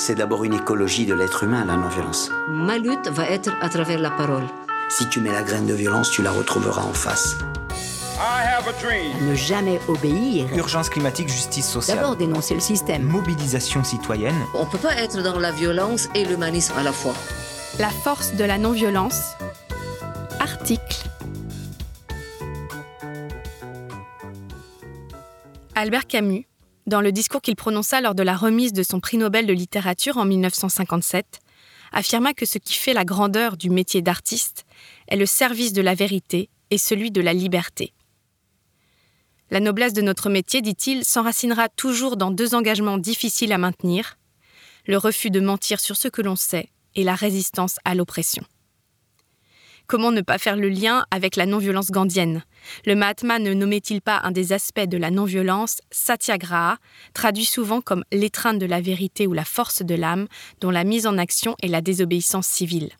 C'est d'abord une écologie de l'être humain, la non-violence. Ma lutte va être à travers la parole. Si tu mets la graine de violence, tu la retrouveras en face. Ne jamais obéir. Urgence climatique, justice sociale. D'abord dénoncer le système. Mobilisation citoyenne. On ne peut pas être dans la violence et l'humanisme à la fois. La force de la non-violence. Article. Albert Camus, dans le discours qu'il prononça lors de la remise de son prix Nobel de littérature en 1957, affirma que ce qui fait la grandeur du métier d'artiste est le service de la vérité et celui de la liberté. La noblesse de notre métier, dit-il, s'enracinera toujours dans deux engagements difficiles à maintenir, le refus de mentir sur ce que l'on sait et la résistance à l'oppression. Comment ne pas faire le lien avec la non-violence gandhienne? Le Mahatma ne nommait-il pas un des aspects de la non-violence Satyagraha, traduit souvent comme l'étreinte de la vérité ou la force de l'âme, dont la mise en action est la désobéissance civile?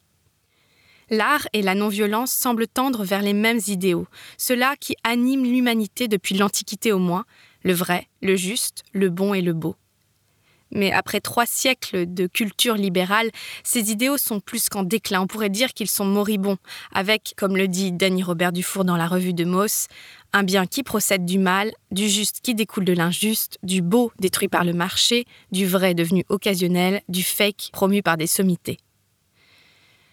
L'art et la non-violence semblent tendre vers les mêmes idéaux, ceux-là qui animent l'humanité depuis l'Antiquité au moins, le vrai, le juste, le bon et le beau. Mais après trois siècles de culture libérale, ces idéaux sont plus qu'en déclin. On pourrait dire qu'ils sont moribonds, avec, comme le dit Danny Robert Dufour dans la revue de Moss, un bien qui procède du mal, du juste qui découle de l'injuste, du beau détruit par le marché, du vrai devenu occasionnel, du fake promu par des sommités.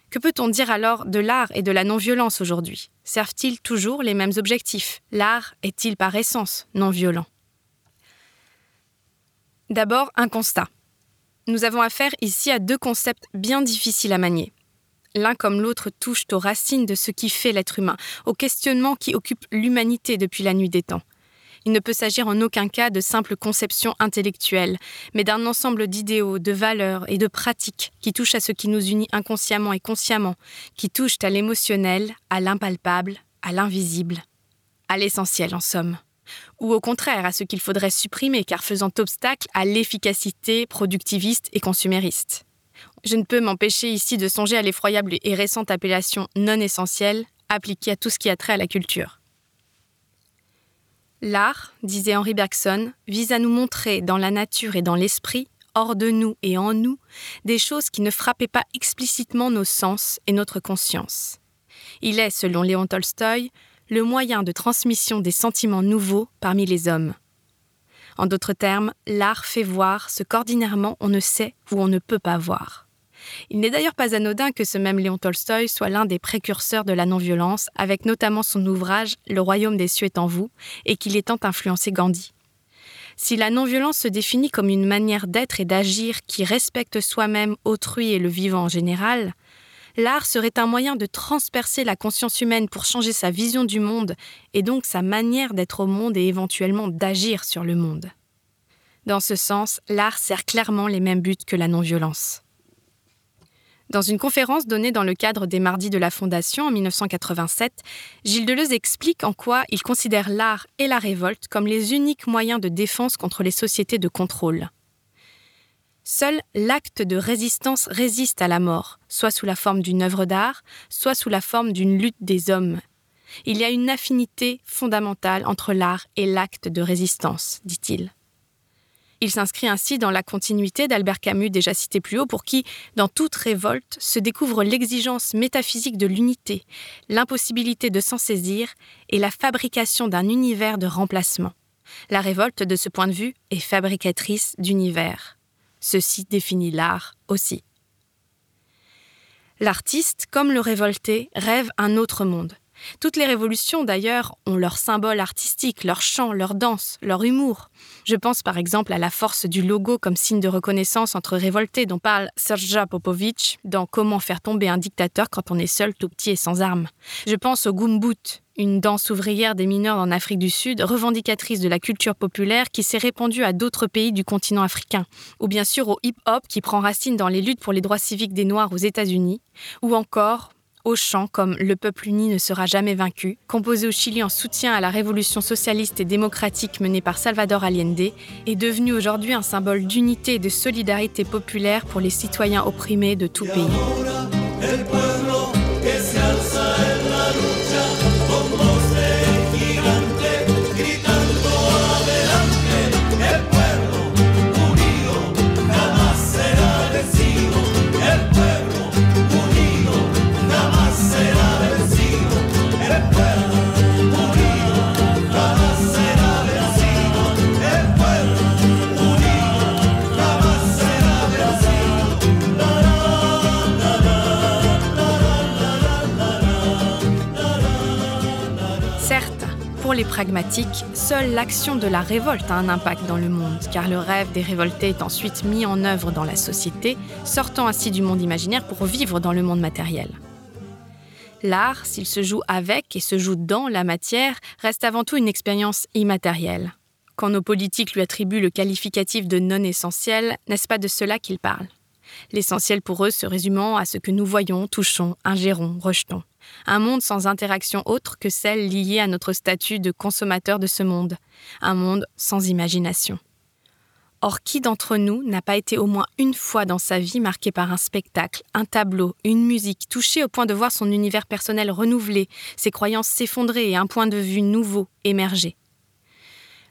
Que peut-on dire alors de l'art et de la non-violence aujourd'hui? Servent-ils toujours les mêmes objectifs? L'art est-il par essence non-violent? D'abord, un constat. Nous avons affaire ici à deux concepts bien difficiles à manier. L'un comme l'autre touchent aux racines de ce qui fait l'être humain, au questionnement qui occupe l'humanité depuis la nuit des temps. Il ne peut s'agir en aucun cas de simples conceptions intellectuelles, mais d'un ensemble d'idéaux, de valeurs et de pratiques qui touchent à ce qui nous unit inconsciemment et consciemment, qui touchent à l'émotionnel, à l'impalpable, à l'invisible, à l'essentiel en somme. Ou au contraire à ce qu'il faudrait supprimer car faisant obstacle à l'efficacité productiviste et consumériste. Je ne peux m'empêcher ici de songer à l'effroyable et récente appellation non essentielle appliquée à tout ce qui a trait à la culture. L'art, disait Henri Bergson, vise à nous montrer dans la nature et dans l'esprit, hors de nous et en nous, des choses qui ne frappaient pas explicitement nos sens et notre conscience. Il est, selon Léon Tolstoï, le moyen de transmission des sentiments nouveaux parmi les hommes. En d'autres termes, l'art fait voir ce qu'ordinairement on ne sait ou on ne peut pas voir. Il n'est d'ailleurs pas anodin que ce même Léon Tolstoï soit l'un des précurseurs de la non-violence, avec notamment son ouvrage Le royaume des cieux est en vous, et qu'il ait tant influencé Gandhi. Si la non-violence se définit comme une manière d'être et d'agir qui respecte soi-même, autrui et le vivant en général, l'art serait un moyen de transpercer la conscience humaine pour changer sa vision du monde et donc sa manière d'être au monde et éventuellement d'agir sur le monde. Dans ce sens, l'art sert clairement les mêmes buts que la non-violence. Dans une conférence donnée dans le cadre des Mardis de la Fondation en 1987, Gilles Deleuze explique en quoi il considère l'art et la révolte comme les uniques moyens de défense contre les sociétés de contrôle. Seul l'acte de résistance résiste à la mort, soit sous la forme d'une œuvre d'art, soit sous la forme d'une lutte des hommes. Il y a une affinité fondamentale entre l'art et l'acte de résistance, dit-il. Il s'inscrit ainsi dans la continuité d'Albert Camus déjà cité plus haut, pour qui, dans toute révolte, se découvre l'exigence métaphysique de l'unité, l'impossibilité de s'en saisir et la fabrication d'un univers de remplacement. La révolte, de ce point de vue, est fabricatrice d'univers. Ceci définit l'art aussi. L'artiste, comme le révolté, rêve un autre monde, toutes les révolutions, d'ailleurs, ont leur symbole artistique, leur chant, leur danse, leur humour. Je pense par exemple à la force du logo comme signe de reconnaissance entre révoltés dont parle Serja Popovic dans Comment faire tomber un dictateur quand on est seul, tout petit et sans armes. Je pense au Gumbut, une danse ouvrière des mineurs en Afrique du Sud, revendicatrice de la culture populaire qui s'est répandue à d'autres pays du continent africain, ou bien sûr au hip-hop qui prend racine dans les luttes pour les droits civiques des Noirs aux États-Unis, ou encore au chant comme Le peuple uni ne sera jamais vaincu, composé au Chili en soutien à la révolution socialiste et démocratique menée par Salvador Allende, est devenu aujourd'hui un symbole d'unité et de solidarité populaire pour les citoyens opprimés de tout pays. Seule l'action de la révolte a un impact dans le monde, car le rêve des révoltés est ensuite mis en œuvre dans la société, sortant ainsi du monde imaginaire pour vivre dans le monde matériel. L'art, s'il se joue avec et se joue dans la matière, reste avant tout une expérience immatérielle. Quand nos politiques lui attribuent le qualificatif de non essentiel, n'est-ce pas de cela qu'ils parlent L'essentiel pour eux se résumant à ce que nous voyons, touchons, ingérons, rejetons. Un monde sans interaction autre que celle liée à notre statut de consommateur de ce monde. Un monde sans imagination. Or, qui d'entre nous n'a pas été au moins une fois dans sa vie marqué par un spectacle, un tableau, une musique, touché au point de voir son univers personnel renouvelé, ses croyances s'effondrer et un point de vue nouveau émerger?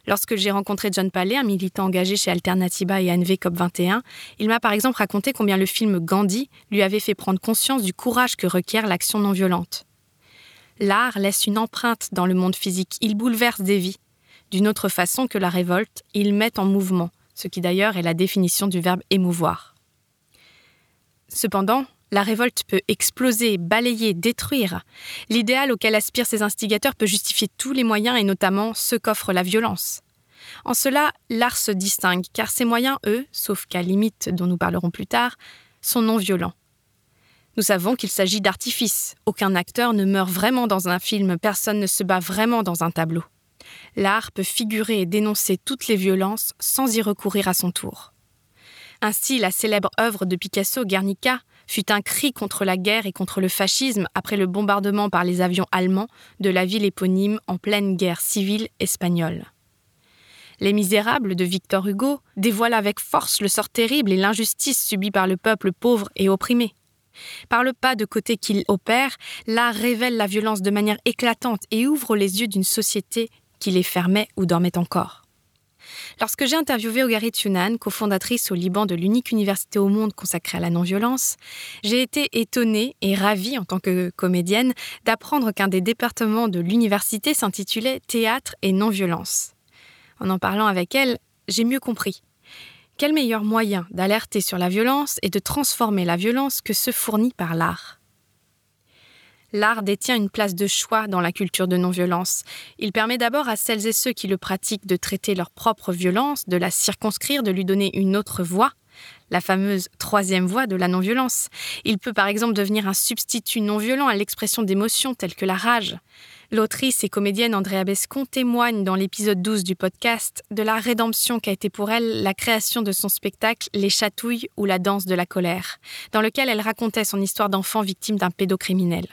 Lorsque j'ai rencontré John Palais, un militant engagé chez Alternativa et ANV COP21, il m'a par exemple raconté combien le film Gandhi lui avait fait prendre conscience du courage que requiert l'action non violente. L'art laisse une empreinte dans le monde physique, il bouleverse des vies. D'une autre façon que la révolte, il met en mouvement, ce qui d'ailleurs est la définition du verbe émouvoir. Cependant, la révolte peut exploser, balayer, détruire. L'idéal auquel aspirent ces instigateurs peut justifier tous les moyens et notamment ceux qu'offre la violence. En cela, l'art se distingue, car ces moyens, eux, sauf qu'à limite dont nous parlerons plus tard, sont non violents. Nous savons qu'il s'agit d'artifice. Aucun acteur ne meurt vraiment dans un film, personne ne se bat vraiment dans un tableau. L'art peut figurer et dénoncer toutes les violences sans y recourir à son tour. Ainsi, la célèbre œuvre de Picasso, Guernica, fut un cri contre la guerre et contre le fascisme après le bombardement par les avions allemands de la ville éponyme en pleine guerre civile espagnole. Les Misérables de Victor Hugo dévoilent avec force le sort terrible et l'injustice subie par le peuple pauvre et opprimé. Par le pas de côté qu'il opère, l'art révèle la violence de manière éclatante et ouvre les yeux d'une société qui les fermait ou dormait encore. Lorsque j'ai interviewé Ogarit Yunan, cofondatrice au Liban de l'unique université au monde consacrée à la non-violence, j'ai été étonnée et ravie en tant que comédienne d'apprendre qu'un des départements de l'université s'intitulait Théâtre et non-violence. En en parlant avec elle, j'ai mieux compris. Quel meilleur moyen d'alerter sur la violence et de transformer la violence que ce fourni par l'art? L'art détient une place de choix dans la culture de non-violence. Il permet d'abord à celles et ceux qui le pratiquent de traiter leur propre violence, de la circonscrire, de lui donner une autre voix, la fameuse troisième voie de la non-violence. Il peut par exemple devenir un substitut non-violent à l'expression d'émotions telles que la rage. L'autrice et comédienne Andrea Bescon témoigne dans l'épisode 12 du podcast de la rédemption qu'a été pour elle la création de son spectacle Les chatouilles ou la danse de la colère, dans lequel elle racontait son histoire d'enfant victime d'un pédocriminel.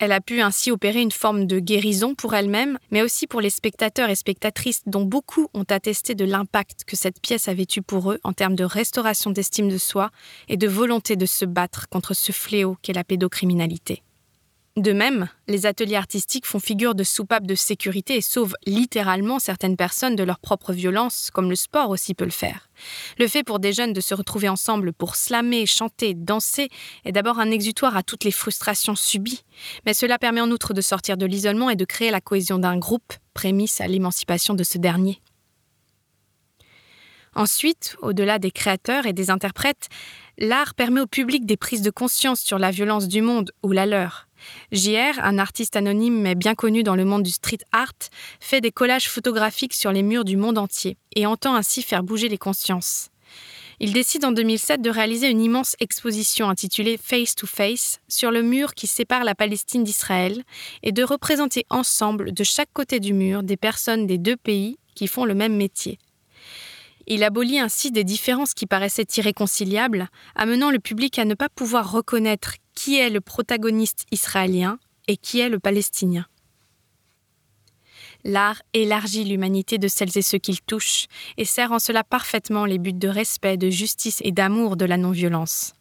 Elle a pu ainsi opérer une forme de guérison pour elle-même, mais aussi pour les spectateurs et spectatrices dont beaucoup ont attesté de l'impact que cette pièce avait eu pour eux en termes de restauration d'estime de soi et de volonté de se battre contre ce fléau qu'est la pédocriminalité. De même, les ateliers artistiques font figure de soupapes de sécurité et sauvent littéralement certaines personnes de leur propre violence, comme le sport aussi peut le faire. Le fait pour des jeunes de se retrouver ensemble pour slammer, chanter, danser est d'abord un exutoire à toutes les frustrations subies, mais cela permet en outre de sortir de l'isolement et de créer la cohésion d'un groupe, prémisse à l'émancipation de ce dernier. Ensuite, au-delà des créateurs et des interprètes, l'art permet au public des prises de conscience sur la violence du monde ou la leur. JR, un artiste anonyme mais bien connu dans le monde du street art, fait des collages photographiques sur les murs du monde entier et entend ainsi faire bouger les consciences. Il décide en 2007 de réaliser une immense exposition intitulée Face to Face sur le mur qui sépare la Palestine d'Israël et de représenter ensemble de chaque côté du mur des personnes des deux pays qui font le même métier. Il abolit ainsi des différences qui paraissaient irréconciliables, amenant le public à ne pas pouvoir reconnaître qui est le protagoniste israélien et qui est le palestinien. L'art élargit l'humanité de celles et ceux qu'il touche et sert en cela parfaitement les buts de respect, de justice et d'amour de la non-violence.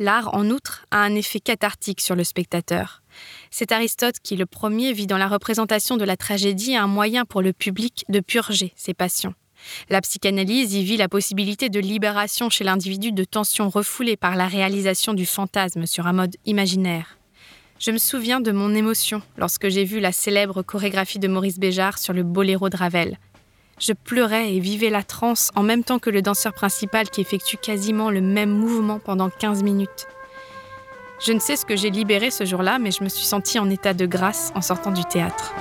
L'art, en outre, a un effet cathartique sur le spectateur. C'est Aristote qui, le premier, vit dans la représentation de la tragédie un moyen pour le public de purger ses passions. La psychanalyse y vit la possibilité de libération chez l'individu de tensions refoulées par la réalisation du fantasme sur un mode imaginaire. Je me souviens de mon émotion lorsque j'ai vu la célèbre chorégraphie de Maurice Béjart sur le boléro de Ravel. Je pleurais et vivais la transe en même temps que le danseur principal qui effectue quasiment le même mouvement pendant 15 minutes. Je ne sais ce que j'ai libéré ce jour-là, mais je me suis sentie en état de grâce en sortant du théâtre.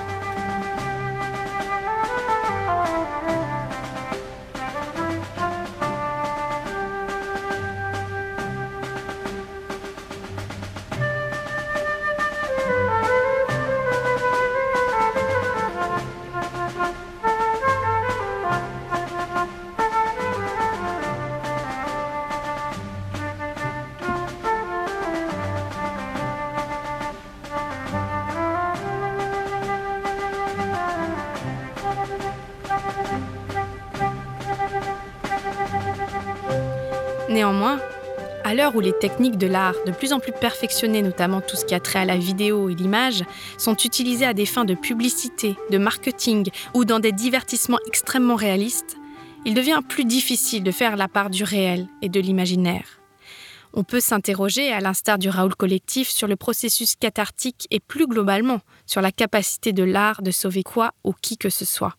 À l'heure où les techniques de l'art, de plus en plus perfectionnées, notamment tout ce qui a trait à la vidéo et l'image, sont utilisées à des fins de publicité, de marketing ou dans des divertissements extrêmement réalistes, il devient plus difficile de faire la part du réel et de l'imaginaire. On peut s'interroger, à l'instar du Raoul collectif, sur le processus cathartique et plus globalement sur la capacité de l'art de sauver quoi ou qui que ce soit.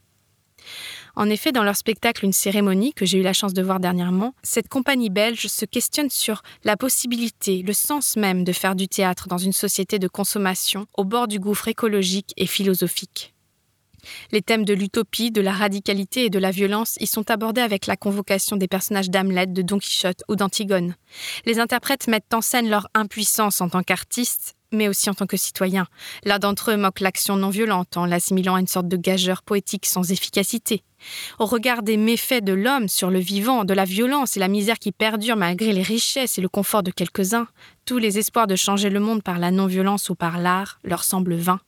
En effet, dans leur spectacle Une cérémonie, que j'ai eu la chance de voir dernièrement, cette compagnie belge se questionne sur la possibilité, le sens même de faire du théâtre dans une société de consommation au bord du gouffre écologique et philosophique. Les thèmes de l'utopie, de la radicalité et de la violence y sont abordés avec la convocation des personnages d'Hamlet, de Don Quichotte ou d'Antigone. Les interprètes mettent en scène leur impuissance en tant qu'artistes, mais aussi en tant que citoyens. L'un d'entre eux moque l'action non violente en l'assimilant à une sorte de gageur poétique sans efficacité. Au regard des méfaits de l'homme sur le vivant, de la violence et la misère qui perdure malgré les richesses et le confort de quelques-uns, tous les espoirs de changer le monde par la non-violence ou par l'art leur semblent vains.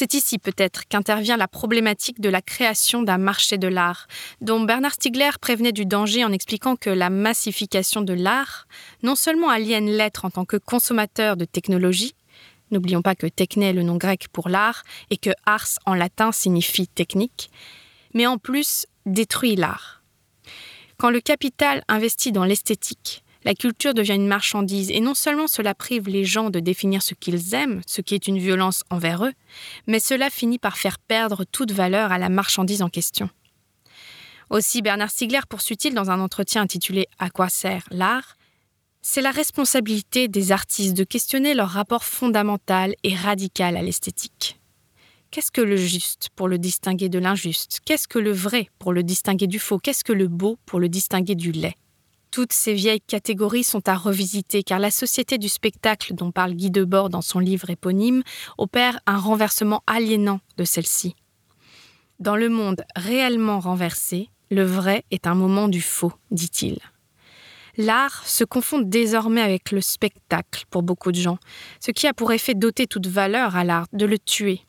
C'est ici peut-être qu'intervient la problématique de la création d'un marché de l'art, dont Bernard Stiegler prévenait du danger en expliquant que la massification de l'art non seulement aliène l'être en tant que consommateur de technologie, n'oublions pas que techné est le nom grec pour l'art et que ars en latin signifie technique, mais en plus détruit l'art. Quand le capital investit dans l'esthétique, la culture devient une marchandise et non seulement cela prive les gens de définir ce qu'ils aiment, ce qui est une violence envers eux, mais cela finit par faire perdre toute valeur à la marchandise en question. Aussi Bernard Stiegler poursuit-il dans un entretien intitulé À quoi sert l'art? C'est la responsabilité des artistes de questionner leur rapport fondamental et radical à l'esthétique. Qu'est-ce que le juste pour le distinguer de l'injuste? Qu'est-ce que le vrai pour le distinguer du faux? Qu'est-ce que le beau pour le distinguer du laid? Toutes ces vieilles catégories sont à revisiter car la société du spectacle dont parle Guy Debord dans son livre éponyme opère un renversement aliénant de celle-ci. Dans le monde réellement renversé, le vrai est un moment du faux, dit-il. L'art se confond désormais avec le spectacle pour beaucoup de gens, ce qui a pour effet d'ôter toute valeur à l'art, de le tuer.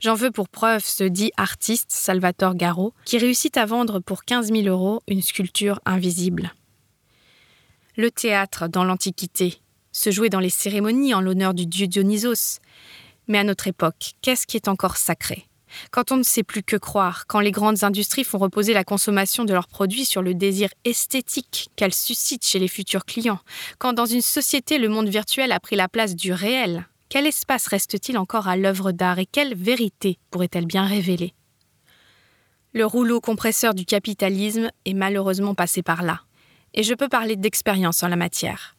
J'en veux pour preuve ce dit artiste Salvatore Garo, qui réussit à vendre pour 15 000 euros une sculpture invisible. Le théâtre, dans l'Antiquité, se jouait dans les cérémonies en l'honneur du dieu Dionysos. Mais à notre époque, qu'est-ce qui est encore sacré? Quand on ne sait plus que croire, quand les grandes industries font reposer la consommation de leurs produits sur le désir esthétique qu'elles suscitent chez les futurs clients, quand dans une société le monde virtuel a pris la place du réel, quel espace reste-t-il encore à l'œuvre d'art et quelle vérité pourrait-elle bien révéler? Le rouleau compresseur du capitalisme est malheureusement passé par là et je peux parler d'expérience en la matière.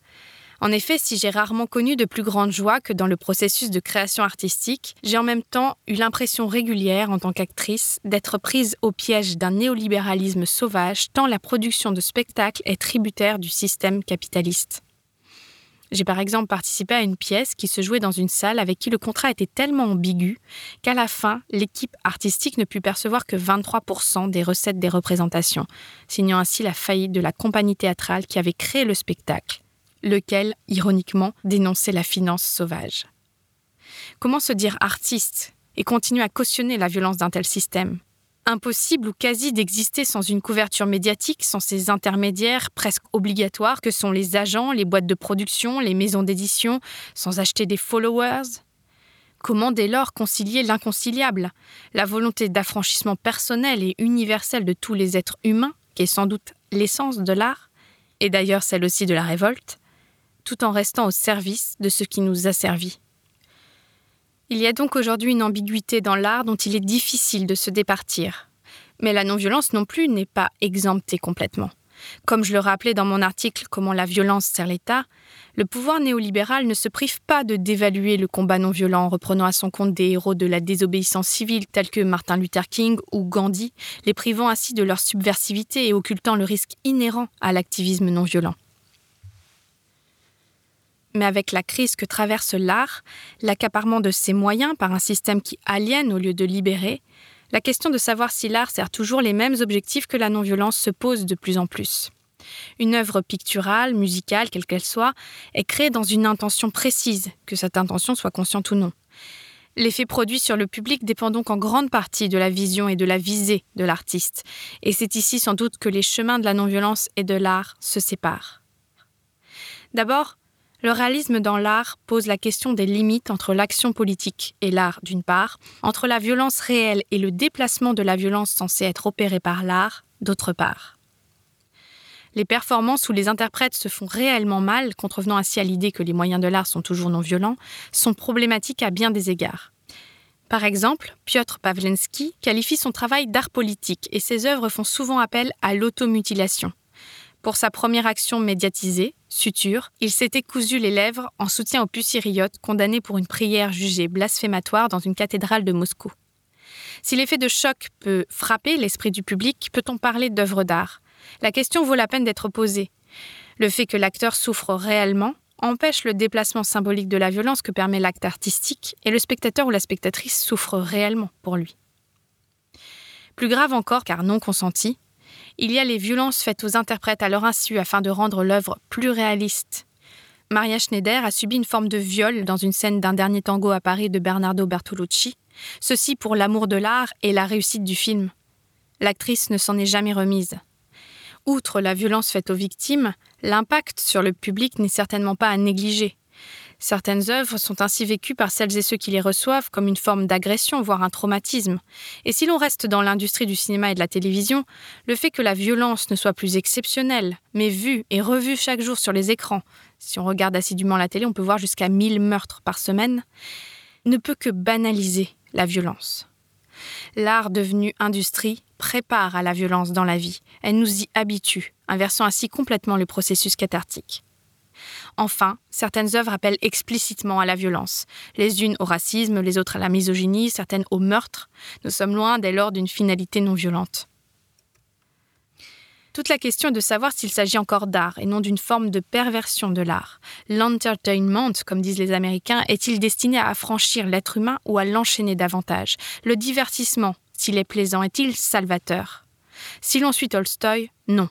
En effet, si j'ai rarement connu de plus grande joie que dans le processus de création artistique, j'ai en même temps eu l'impression régulière en tant qu'actrice d'être prise au piège d'un néolibéralisme sauvage tant la production de spectacles est tributaire du système capitaliste. J'ai par exemple participé à une pièce qui se jouait dans une salle avec qui le contrat était tellement ambigu qu'à la fin, l'équipe artistique ne put percevoir que 23% des recettes des représentations, signant ainsi la faillite de la compagnie théâtrale qui avait créé le spectacle, lequel, ironiquement, dénonçait la finance sauvage. Comment se dire artiste et continuer à cautionner la violence d'un tel système? Impossible ou quasi d'exister sans une couverture médiatique, sans ces intermédiaires presque obligatoires que sont les agents, les boîtes de production, les maisons d'édition, sans acheter des followers? Comment dès lors concilier l'inconciliable? La volonté d'affranchissement personnel et universel de tous les êtres humains, qui est sans doute l'essence de l'art, et d'ailleurs celle aussi de la révolte, tout en restant au service de ce qui nous a servi. Il y a donc aujourd'hui une ambiguïté dans l'art dont il est difficile de se départir. Mais la non-violence non plus n'est pas exemptée complètement. Comme je le rappelais dans mon article Comment la violence sert l'État, le pouvoir néolibéral ne se prive pas de dévaluer le combat non violent en reprenant à son compte des héros de la désobéissance civile tels que Martin Luther King ou Gandhi, les privant ainsi de leur subversivité et occultant le risque inhérent à l'activisme non violent mais avec la crise que traverse l'art, l'accaparement de ses moyens par un système qui aliène au lieu de libérer, la question de savoir si l'art sert toujours les mêmes objectifs que la non-violence se pose de plus en plus. Une œuvre picturale, musicale, quelle qu'elle soit, est créée dans une intention précise, que cette intention soit consciente ou non. L'effet produit sur le public dépend donc en grande partie de la vision et de la visée de l'artiste, et c'est ici sans doute que les chemins de la non-violence et de l'art se séparent. D'abord, le réalisme dans l'art pose la question des limites entre l'action politique et l'art d'une part, entre la violence réelle et le déplacement de la violence censée être opérée par l'art d'autre part. Les performances où les interprètes se font réellement mal, contrevenant ainsi à l'idée que les moyens de l'art sont toujours non violents, sont problématiques à bien des égards. Par exemple, Piotr Pawlenski qualifie son travail d'art politique et ses œuvres font souvent appel à l'automutilation. Pour sa première action médiatisée, Suture, il s'était cousu les lèvres en soutien au pucériote condamné pour une prière jugée blasphématoire dans une cathédrale de Moscou. Si l'effet de choc peut frapper l'esprit du public, peut-on parler d'œuvre d'art? La question vaut la peine d'être posée. Le fait que l'acteur souffre réellement empêche le déplacement symbolique de la violence que permet l'acte artistique et le spectateur ou la spectatrice souffre réellement pour lui. Plus grave encore, car non consenti, il y a les violences faites aux interprètes à leur insu afin de rendre l'œuvre plus réaliste. Maria Schneider a subi une forme de viol dans une scène d'un dernier tango à Paris de Bernardo Bertolucci, ceci pour l'amour de l'art et la réussite du film. L'actrice ne s'en est jamais remise. Outre la violence faite aux victimes, l'impact sur le public n'est certainement pas à négliger. Certaines œuvres sont ainsi vécues par celles et ceux qui les reçoivent comme une forme d'agression, voire un traumatisme. Et si l'on reste dans l'industrie du cinéma et de la télévision, le fait que la violence ne soit plus exceptionnelle, mais vue et revue chaque jour sur les écrans, si on regarde assidûment la télé, on peut voir jusqu'à 1000 meurtres par semaine, ne peut que banaliser la violence. L'art devenu industrie prépare à la violence dans la vie, elle nous y habitue, inversant ainsi complètement le processus cathartique. Enfin, certaines œuvres appellent explicitement à la violence, les unes au racisme, les autres à la misogynie, certaines au meurtre. Nous sommes loin dès lors d'une finalité non violente. Toute la question est de savoir s'il s'agit encore d'art et non d'une forme de perversion de l'art. L'entertainment, comme disent les Américains, est-il destiné à affranchir l'être humain ou à l'enchaîner davantage? Le divertissement, s'il est plaisant, est-il salvateur? Si l'on suit Tolstoï, non.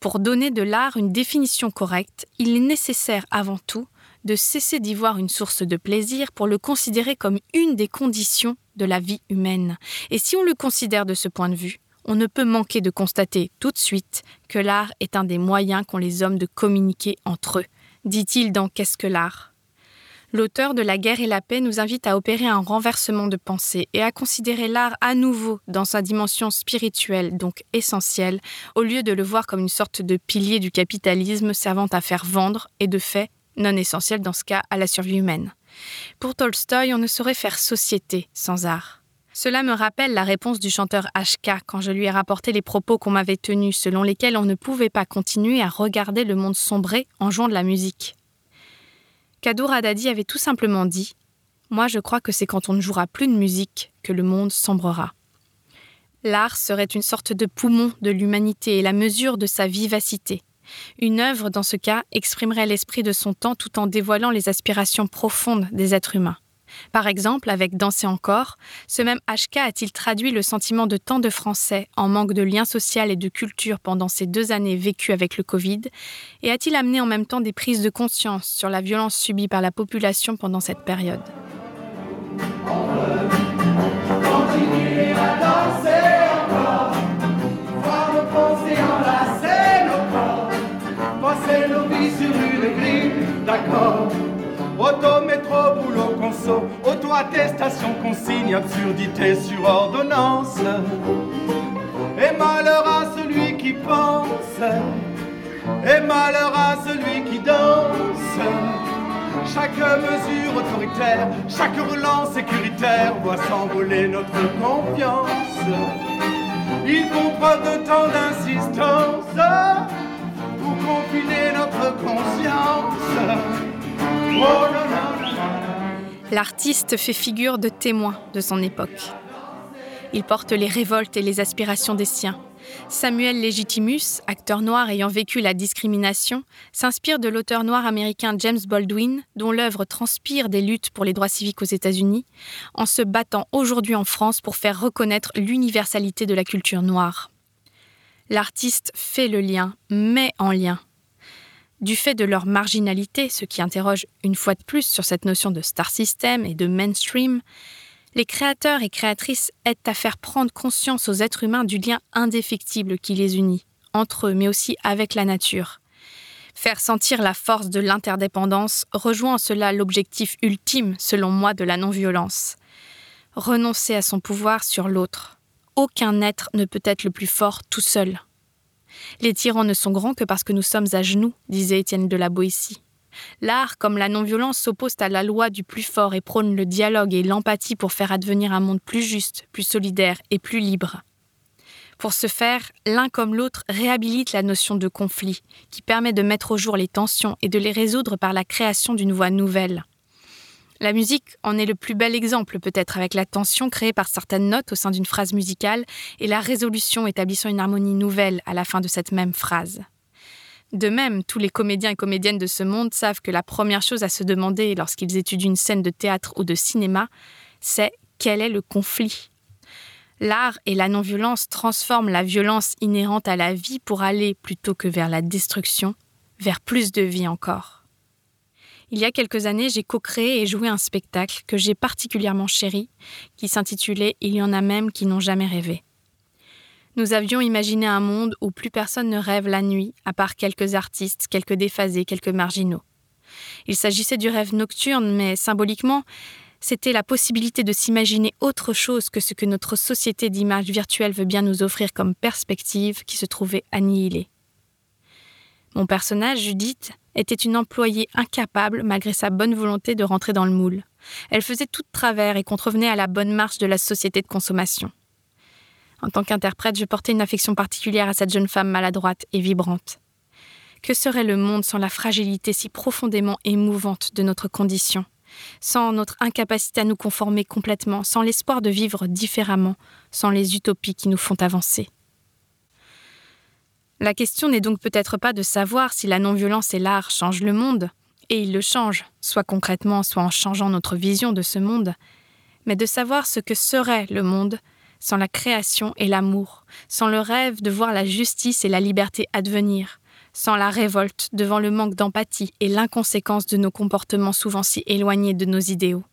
Pour donner de l'art une définition correcte, il est nécessaire avant tout de cesser d'y voir une source de plaisir pour le considérer comme une des conditions de la vie humaine. Et si on le considère de ce point de vue, on ne peut manquer de constater tout de suite que l'art est un des moyens qu'ont les hommes de communiquer entre eux, dit-il dans Qu'est-ce que l'art? L'auteur de La guerre et la paix nous invite à opérer un renversement de pensée et à considérer l'art à nouveau dans sa dimension spirituelle, donc essentielle, au lieu de le voir comme une sorte de pilier du capitalisme servant à faire vendre et de fait non essentiel dans ce cas à la survie humaine. Pour Tolstoï, on ne saurait faire société sans art. Cela me rappelle la réponse du chanteur HK quand je lui ai rapporté les propos qu'on m'avait tenus selon lesquels on ne pouvait pas continuer à regarder le monde sombrer en jouant de la musique. Kadour Haddadi avait tout simplement dit Moi, je crois que c'est quand on ne jouera plus de musique que le monde sombrera. L'art serait une sorte de poumon de l'humanité et la mesure de sa vivacité. Une œuvre, dans ce cas, exprimerait l'esprit de son temps tout en dévoilant les aspirations profondes des êtres humains. Par exemple, avec Danser encore, ce même HK a-t-il traduit le sentiment de tant de Français en manque de lien social et de culture pendant ces deux années vécues avec le Covid, et a-t-il amené en même temps des prises de conscience sur la violence subie par la population pendant cette période? D'accord Auto-attestation, consigne, absurdité sur ordonnance. Et malheur à celui qui pense, et malheur à celui qui danse. Chaque mesure autoritaire, chaque relance sécuritaire voit s'envoler notre confiance. Il font preuve de tant d'insistance pour confiner notre conscience. L'artiste fait figure de témoin de son époque. Il porte les révoltes et les aspirations des siens. Samuel Legitimus, acteur noir ayant vécu la discrimination, s'inspire de l'auteur noir américain James Baldwin, dont l'œuvre transpire des luttes pour les droits civiques aux États-Unis, en se battant aujourd'hui en France pour faire reconnaître l'universalité de la culture noire. L'artiste fait le lien, met en lien Du fait de leur marginalité, ce qui interroge une fois de plus sur cette notion de star system et de mainstream, les créateurs et créatrices aident à faire prendre conscience aux êtres humains du lien indéfectible qui les unit, entre eux, mais aussi avec la nature. Faire sentir la force de l'interdépendance rejoint en cela l'objectif ultime, selon moi, de la non-violence. Renoncer à son pouvoir sur l'autre. Aucun être ne peut être le plus fort tout seul. Les tyrans ne sont grands que parce que nous sommes à genoux, disait Étienne de la Boétie. L'art, comme la non-violence, s'oppose à la loi du plus fort et prône le dialogue et l'empathie pour faire advenir un monde plus juste, plus solidaire et plus libre. Pour ce faire, l'un comme l'autre réhabilite la notion de conflit, qui permet de mettre au jour les tensions et de les résoudre par la création d'une voie nouvelle. La musique en est le plus bel exemple peut-être avec la tension créée par certaines notes au sein d'une phrase musicale et la résolution établissant une harmonie nouvelle à la fin de cette même phrase. De même, tous les comédiens et comédiennes de ce monde savent que la première chose à se demander lorsqu'ils étudient une scène de théâtre ou de cinéma, c'est quel est le conflit L'art et la non-violence transforment la violence inhérente à la vie pour aller, plutôt que vers la destruction, vers plus de vie encore. Il y a quelques années, j'ai co-créé et joué un spectacle que j'ai particulièrement chéri, qui s'intitulait Il y en a même qui n'ont jamais rêvé. Nous avions imaginé un monde où plus personne ne rêve la nuit, à part quelques artistes, quelques déphasés, quelques marginaux. Il s'agissait du rêve nocturne, mais symboliquement, c'était la possibilité de s'imaginer autre chose que ce que notre société d'images virtuelles veut bien nous offrir comme perspective qui se trouvait annihilée. Mon personnage, Judith, était une employée incapable, malgré sa bonne volonté, de rentrer dans le moule. Elle faisait tout de travers et contrevenait à la bonne marche de la société de consommation. En tant qu'interprète, je portais une affection particulière à cette jeune femme maladroite et vibrante. Que serait le monde sans la fragilité si profondément émouvante de notre condition, sans notre incapacité à nous conformer complètement, sans l'espoir de vivre différemment, sans les utopies qui nous font avancer? La question n'est donc peut-être pas de savoir si la non-violence et l'art changent le monde, et ils le changent, soit concrètement, soit en changeant notre vision de ce monde, mais de savoir ce que serait le monde sans la création et l'amour, sans le rêve de voir la justice et la liberté advenir, sans la révolte devant le manque d'empathie et l'inconséquence de nos comportements souvent si éloignés de nos idéaux.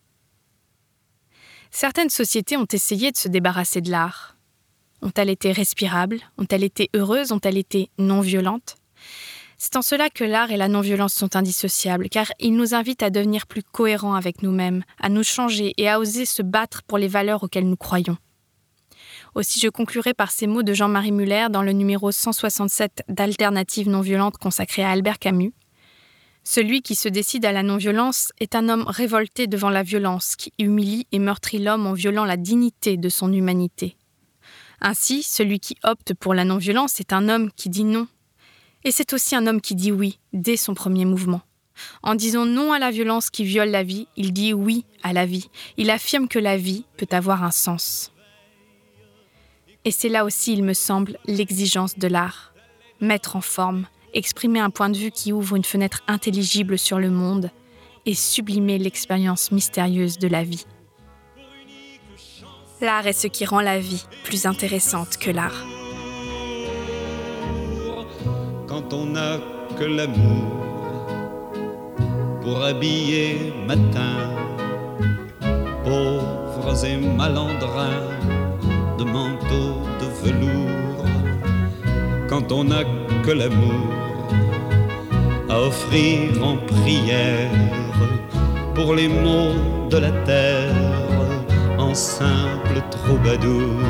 Certaines sociétés ont essayé de se débarrasser de l'art, ont-elles été respirables Ont-elles été heureuses Ont-elles été non violentes C'est en cela que l'art et la non-violence sont indissociables, car ils nous invitent à devenir plus cohérents avec nous-mêmes, à nous changer et à oser se battre pour les valeurs auxquelles nous croyons. Aussi, je conclurai par ces mots de Jean-Marie Muller dans le numéro 167 d'Alternatives non violentes consacré à Albert Camus. Celui qui se décide à la non-violence est un homme révolté devant la violence qui humilie et meurtrit l'homme en violant la dignité de son humanité. Ainsi, celui qui opte pour la non-violence est un homme qui dit non. Et c'est aussi un homme qui dit oui dès son premier mouvement. En disant non à la violence qui viole la vie, il dit oui à la vie. Il affirme que la vie peut avoir un sens. Et c'est là aussi, il me semble, l'exigence de l'art. Mettre en forme, exprimer un point de vue qui ouvre une fenêtre intelligible sur le monde et sublimer l'expérience mystérieuse de la vie. L'art est ce qui rend la vie plus intéressante que l'art. Quand on n'a que l'amour pour habiller matin, pauvres et malandrins de manteaux de velours, quand on n'a que l'amour à offrir en prière pour les maux de la terre simple troubadour.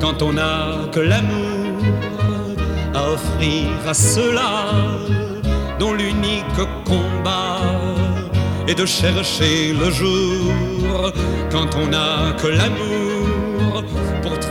Quand on n'a que l'amour à offrir à ceux-là dont l'unique combat est de chercher le jour. Quand on n'a que l'amour